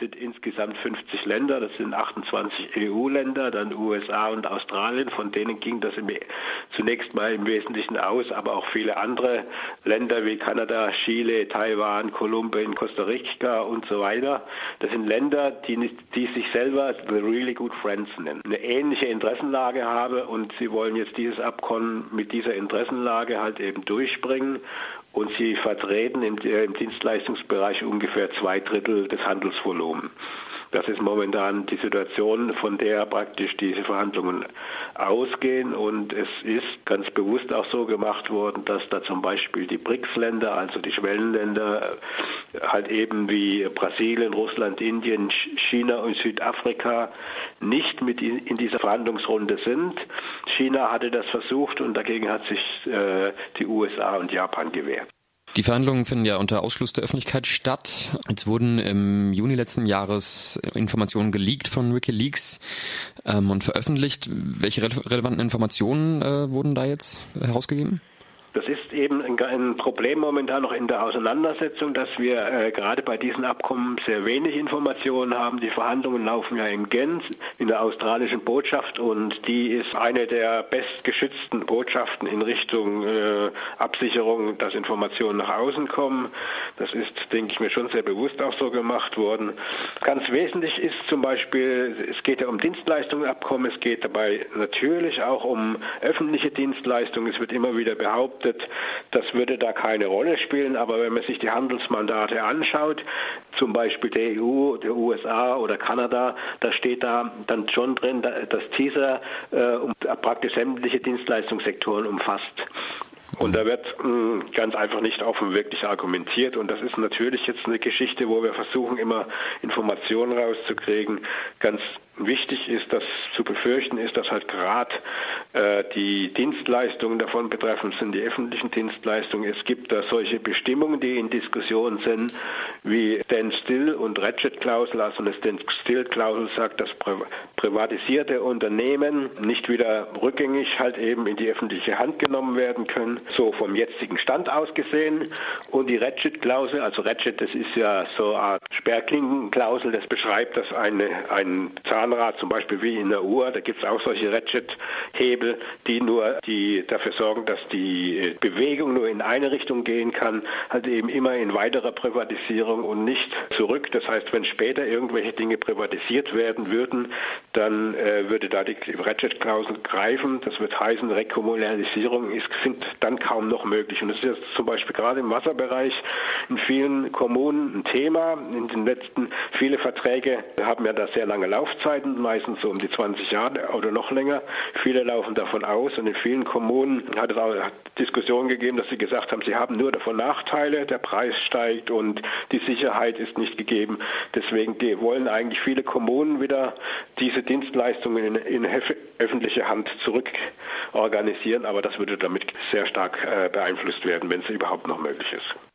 sind insgesamt 50 Länder, das sind 28 EU-Länder, dann USA und Australien, von denen ging das zunächst mal im Wesentlichen aus, aber auch viele andere Länder wie Kanada, Chile, Taiwan, Kolumbien, Costa Rica und so weiter. Das sind Länder, die, die sich selber The Really Good Friends nennen, eine ähnliche Interessenlage haben und sie wollen jetzt dieses Abkommen mit dieser Interessenlage halt eben durchbringen und sie vertreten im, äh, im Dienstleistungsbereich ungefähr zwei Drittel des Handelsvolumens. Das ist momentan die Situation, von der praktisch diese Verhandlungen ausgehen. Und es ist ganz bewusst auch so gemacht worden, dass da zum Beispiel die BRICS-Länder, also die Schwellenländer, halt eben wie Brasilien, Russland, Indien, China und Südafrika nicht mit in dieser Verhandlungsrunde sind. China hatte das versucht und dagegen hat sich äh, die USA und Japan gewehrt. Die Verhandlungen finden ja unter Ausschluss der Öffentlichkeit statt. Jetzt wurden im Juni letzten Jahres Informationen geleakt von WikiLeaks ähm, und veröffentlicht. Welche rele relevanten Informationen äh, wurden da jetzt herausgegeben? Eben ein, Problem momentan noch in der Auseinandersetzung, dass wir äh, gerade bei diesen Abkommen sehr wenig Informationen haben. Die Verhandlungen laufen ja in Genf in der australischen Botschaft und die ist eine der bestgeschützten Botschaften in Richtung äh, Absicherung, dass Informationen nach außen kommen. Das ist, denke ich mir, schon sehr bewusst auch so gemacht worden. Ganz wesentlich ist zum Beispiel, es geht ja um Dienstleistungsabkommen, es geht dabei natürlich auch um öffentliche Dienstleistungen. Es wird immer wieder behauptet, das würde da keine Rolle spielen. Aber wenn man sich die Handelsmandate anschaut, zum Beispiel der EU, der USA oder Kanada, da steht da dann schon drin, dass dieser äh, praktisch sämtliche Dienstleistungssektoren umfasst. Und da wird mh, hm, ganz einfach nicht offen wirklich argumentiert. Und das ist natürlich jetzt eine Geschichte, wo wir versuchen, immer Informationen rauszukriegen. Ganz wichtig ist, dass zu befürchten ist, dass halt gerade äh, die Dienstleistungen davon betreffend sind, die öffentlichen Dienstleistungen. Es gibt da solche Bestimmungen, die in Diskussion sind, wie Stand-Still und Ratchet-Klausel. Also eine Stand-Still-Klausel sagt, dass pri privatisierte Unternehmen nicht wieder rückgängig halt eben in die öffentliche Hand genommen werden können, so vom jetzigen Stand aus gesehen. Und die Ratchet-Klausel, also Ratchet, das ist ja so eine Art Sperrklinkenklausel, das beschreibt, dass eine, ein Zahn Zahnrad, zum Beispiel wie in der Uhr, da gibt es auch solche Ratchet-Hebel, die nur die dafür sorgen, dass die Bewegung nur in eine Richtung gehen kann, halt eben immer in weiterer Privatisierung und nicht zurück. Das heißt, wenn später irgendwelche Dinge privatisiert werden würden, dann äh, würde da die Ratchet-Klausel greifen. Das wird heißen, Rekommunalisierung ist, sind dann kaum noch möglich. Und das ist jetzt zum Beispiel gerade im Wasserbereich in vielen Kommunen ein Thema. In den letzten, viele Verträge haben ja da sehr lange Laufzeit Laufzeiten, meistens so um die 20 Jahre oder noch länger. Viele laufen davon aus und in vielen Kommunen hat es auch Diskussionen gegeben, dass sie gesagt haben, sie haben nur davon Nachteile, der Preis steigt und die Sicherheit ist nicht gegeben. Deswegen wollen eigentlich viele Kommunen wieder diese Dienstleistungen in, in öffentliche Hand zurück organisieren, aber das würde damit sehr stark äh, beeinflusst werden, wenn es überhaupt noch möglich ist.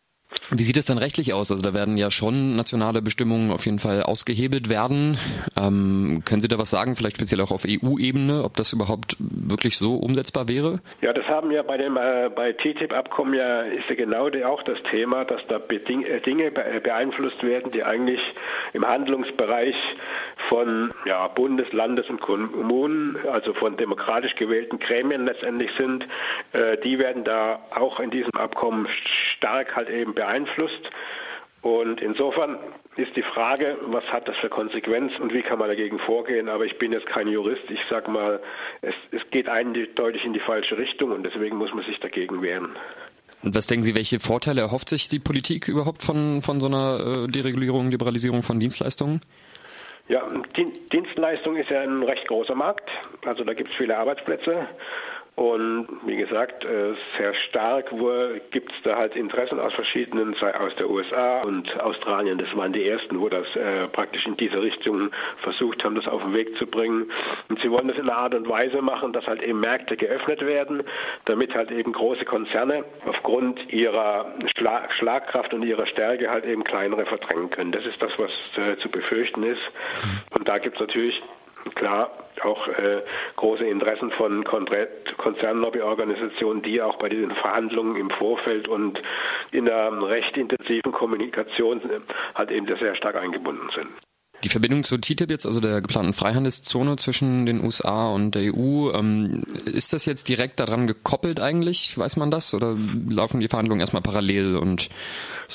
Wie sieht es dann rechtlich aus? Also da werden ja schon nationale Bestimmungen auf jeden Fall ausgehebelt werden. Ähm, können Sie da was sagen, vielleicht speziell auch auf EU-Ebene, ob das überhaupt wirklich so umsetzbar wäre? Ja, das haben ja bei dem äh, bei TTIP-Abkommen ja ist ja genau auch das Thema, dass da Beding äh, Dinge beeinflusst werden, die eigentlich im Handlungsbereich von ja, Bundes-, Landes- und Kommunen, also von demokratisch gewählten Gremien letztendlich sind. Äh, die werden da auch in diesem Abkommen stark halt eben beeinflusst. Und insofern ist die Frage, was hat das für Konsequenzen und wie kann man dagegen vorgehen. Aber ich bin jetzt kein Jurist. Ich sage mal, es, es geht eindeutig in die falsche Richtung und deswegen muss man sich dagegen wehren. Und was denken Sie, welche Vorteile erhofft sich die Politik überhaupt von, von so einer äh, Deregulierung, Liberalisierung von Dienstleistungen? Ja, Dienstleistung ist ja ein recht großer Markt. Also da gibt es viele Arbeitsplätze. Und wie gesagt, äh, sehr stark gibt es da halt Interessen aus verschiedenen, sei aus der USA und Australien. Das waren die ersten, wo das äh, praktisch in diese Richtung versucht haben, das auf den Weg zu bringen. Und sie wollen das in einer Art und Weise machen, dass halt eben Märkte geöffnet werden, damit halt eben große Konzerne aufgrund ihrer Schlag Schlagkraft und ihrer Stärke halt eben kleinere verdrängen können. Das ist das, was äh, zu befürchten ist. Und da gibt es natürlich klar auch äh, große Interessen von Konzernlobbyorganisationen, die auch bei diesen Verhandlungen im Vorfeld und in einer recht intensiven Kommunikation halt eben sehr stark eingebunden sind. Die Verbindung zu TTIP jetzt, also der geplanten Freihandelszone zwischen den USA und der EU, ähm, ist das jetzt direkt daran gekoppelt eigentlich? Weiß man das? Oder laufen die Verhandlungen erstmal parallel und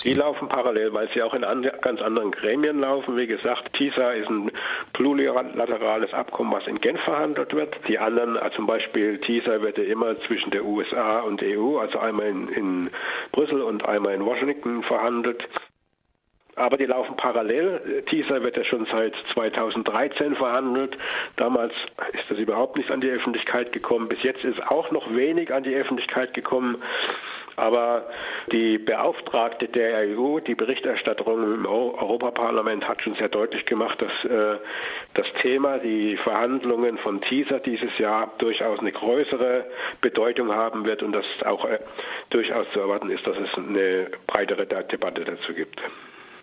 die laufen parallel, weil sie auch in an, ganz anderen Gremien laufen. Wie gesagt, TISA ist ein plurilaterales Abkommen, was in Genf verhandelt wird. Die anderen, also zum Beispiel TISA wird ja immer zwischen der USA und der EU, also einmal in, in Brüssel und einmal in Washington verhandelt. Aber die laufen parallel. TISA wird ja schon seit 2013 verhandelt. Damals ist das überhaupt nicht an die Öffentlichkeit gekommen. Bis jetzt ist auch noch wenig an die Öffentlichkeit gekommen. Aber die Beauftragte der EU, die Berichterstatterin im Europaparlament hat schon sehr deutlich gemacht, dass äh, das Thema, die Verhandlungen von TISA dieses Jahr durchaus eine größere Bedeutung haben wird und dass auch äh, durchaus zu erwarten ist, dass es eine breitere Debatte dazu gibt.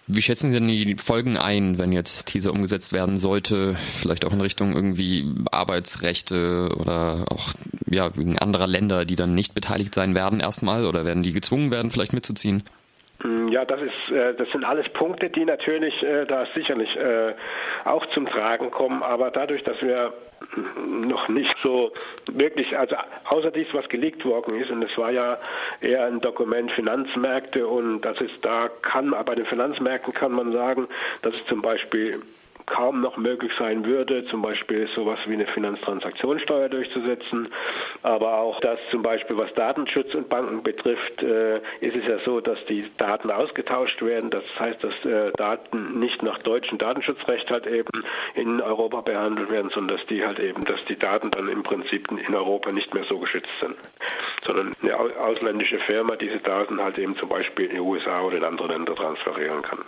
Wie schätzen Sie denn die Folgen ein, wenn jetzt TISA umgesetzt werden sollte? Vielleicht auch in Richtung irgendwie Arbeitsrechte oder auch ja, wegen anderer Länder, die dann nicht beteiligt sein werden erstmal oder werden die gezwungen werden, vielleicht mitzuziehen? Mm, ja, das ist, äh, das sind alles Punkte, die natürlich äh, da sicherlich äh, auch zum Tragen kommen. Aber dadurch, dass wir noch nicht so wirklich, also außer dies, was geleakt worden ist, und es war ja eher ein Dokument Finanzmärkte und das ist da kann, bei den Finanzmärkten kann man sagen, dass es zum Beispiel kaum noch möglich sein würde, zum Beispiel sowas wie eine Finanztransaktionssteuer durchzusetzen. Aber auch das zum Beispiel, was Datenschutz und Banken betrifft, äh, ist es ja so, dass die Daten ausgetauscht werden. Das heißt, dass äh, Daten nicht nach deutschem Datenschutzrecht halt eben in Europa behandelt werden, sondern dass die halt eben, dass die Daten dann im Prinzip in Europa nicht mehr so geschützt sind, sondern eine ausländische Firma diese Daten halt eben zum Beispiel in den USA oder in andere Länder transferieren kann.